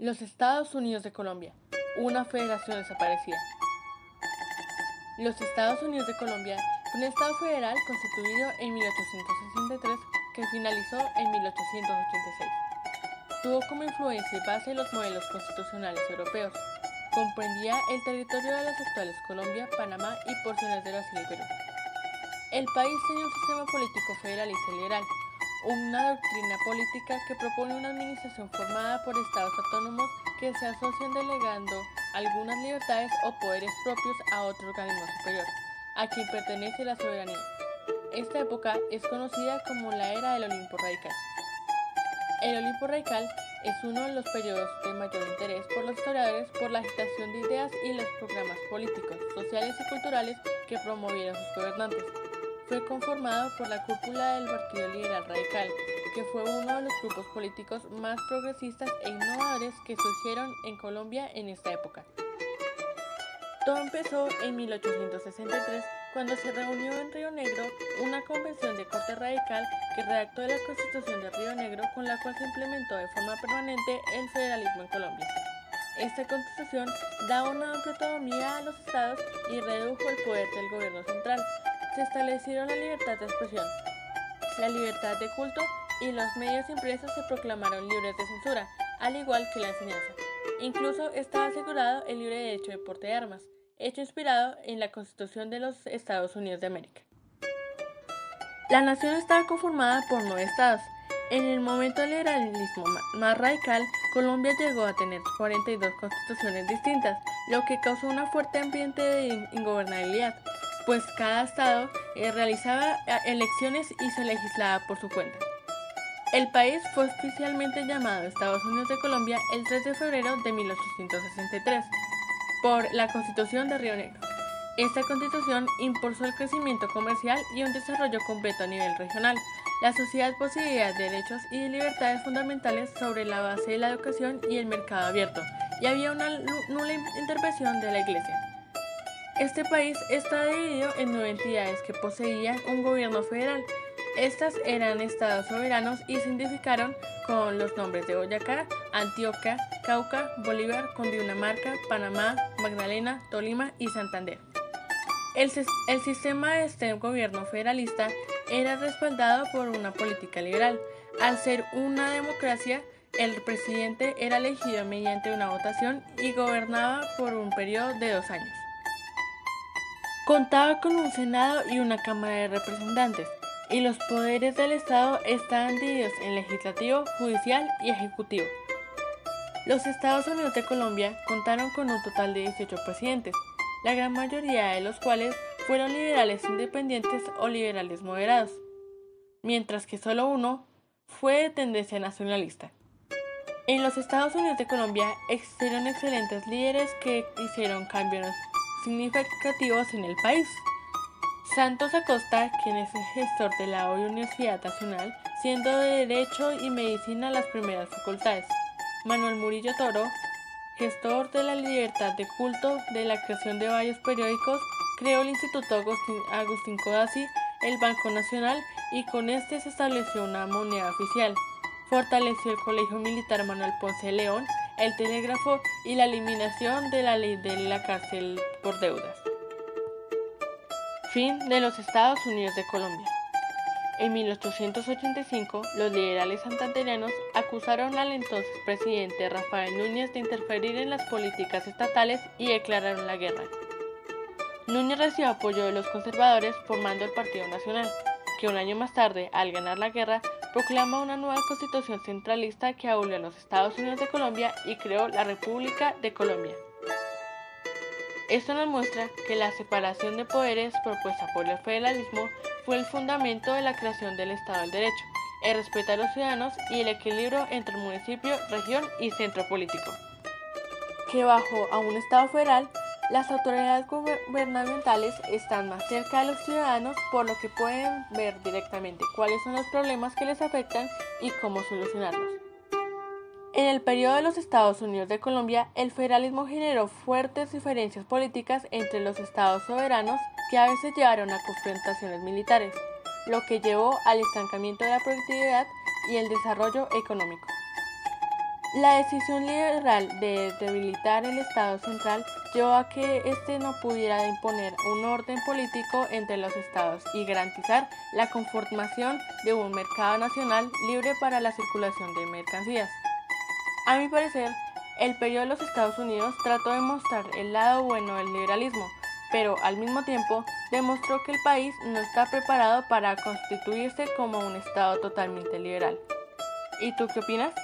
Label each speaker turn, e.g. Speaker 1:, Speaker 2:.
Speaker 1: Los Estados Unidos de Colombia, una federación desaparecida. Los Estados Unidos de Colombia fue un Estado federal constituido en 1863 que finalizó en 1886. Tuvo como influencia y base los modelos constitucionales europeos. Comprendía el territorio de las actuales Colombia, Panamá y porciones de Brasil y Perú. El país tenía un sistema político federalista y liberal, una doctrina política que propone una administración formada por estados autónomos que se asocian delegando algunas libertades o poderes propios a otro organismo superior, a quien pertenece la soberanía. Esta época es conocida como la era del Olimpo Radical. El Olimpo Radical es uno de los periodos de mayor interés por los historiadores por la agitación de ideas y los programas políticos, sociales y culturales que promovieron sus gobernantes fue conformado por la cúpula del Partido Liberal Radical, que fue uno de los grupos políticos más progresistas e innovadores que surgieron en Colombia en esta época. Todo empezó en 1863 cuando se reunió en Río Negro una convención de corte radical que redactó la Constitución de Río Negro con la cual se implementó de forma permanente el federalismo en Colombia. Esta constitución da una amplia autonomía a los estados y redujo el poder del gobierno central, se establecieron la libertad de expresión, la libertad de culto y los medios impresos se proclamaron libres de censura, al igual que la enseñanza. Incluso estaba asegurado el libre derecho de porte de armas, hecho inspirado en la Constitución de los Estados Unidos de América. La nación estaba conformada por nueve estados. En el momento del liberalismo más radical, Colombia llegó a tener 42 constituciones distintas, lo que causó un fuerte ambiente de ingobernabilidad pues cada estado eh, realizaba eh, elecciones y se legislaba por su cuenta. El país fue oficialmente llamado Estados Unidos de Colombia el 3 de febrero de 1863 por la Constitución de Río Negro. Esta constitución impulsó el crecimiento comercial y un desarrollo completo a nivel regional. La sociedad poseía derechos y libertades fundamentales sobre la base de la educación y el mercado abierto, y había una nula intervención de la Iglesia. Este país está dividido en nueve entidades que poseían un gobierno federal. Estas eran estados soberanos y se identificaron con los nombres de Boyacá, Antioquia, Cauca, Bolívar, Cundinamarca, Panamá, Magdalena, Tolima y Santander. El, el, sistema de este gobierno federalista era respaldado por una política liberal. Al ser una democracia, el presidente era elegido mediante una votación y gobernaba por un periodo de dos años. Contaba con un Senado y una Cámara de Representantes, y los poderes del Estado estaban divididos en legislativo, judicial y ejecutivo. Los Estados Unidos de Colombia contaron con un total de 18 presidentes, la gran mayoría de los cuales fueron liberales independientes o liberales moderados, mientras que solo uno fue de tendencia nacionalista. En los Estados Unidos de Colombia existieron excelentes líderes que hicieron cambios significativos en el país. Santos Acosta, quien es el gestor de la Universidad Nacional, siendo de Derecho y Medicina las primeras facultades. Manuel Murillo Toro, gestor de la libertad de culto, de la creación de varios periódicos, creó el Instituto Agustín, Agustín Codazzi, el Banco Nacional y con este se estableció una moneda oficial. Fortaleció el Colegio Militar Manuel Ponce de León el telégrafo y la eliminación de la ley de la cárcel por deudas. Fin de los Estados Unidos de Colombia. En 1885, los liberales santanderianos acusaron al entonces presidente Rafael Núñez de interferir en las políticas estatales y declararon la guerra. Núñez recibió apoyo de los conservadores formando el Partido Nacional, que un año más tarde, al ganar la guerra, proclama una nueva constitución centralista que abolió a los Estados Unidos de Colombia y creó la República de Colombia. Esto nos muestra que la separación de poderes propuesta por el federalismo fue el fundamento de la creación del Estado del Derecho, el respeto a los ciudadanos y el equilibrio entre municipio, región y centro político. Que bajo a un Estado federal las autoridades gubernamentales están más cerca de los ciudadanos por lo que pueden ver directamente cuáles son los problemas que les afectan y cómo solucionarlos. En el periodo de los Estados Unidos de Colombia, el federalismo generó fuertes diferencias políticas entre los estados soberanos que a veces llevaron a confrontaciones militares, lo que llevó al estancamiento de la productividad y el desarrollo económico. La decisión liberal de debilitar el Estado central llevó a que éste no pudiera imponer un orden político entre los estados y garantizar la conformación de un mercado nacional libre para la circulación de mercancías. A mi parecer, el periodo de los Estados Unidos trató de mostrar el lado bueno del liberalismo, pero al mismo tiempo demostró que el país no está preparado para constituirse como un Estado totalmente liberal. ¿Y tú qué opinas?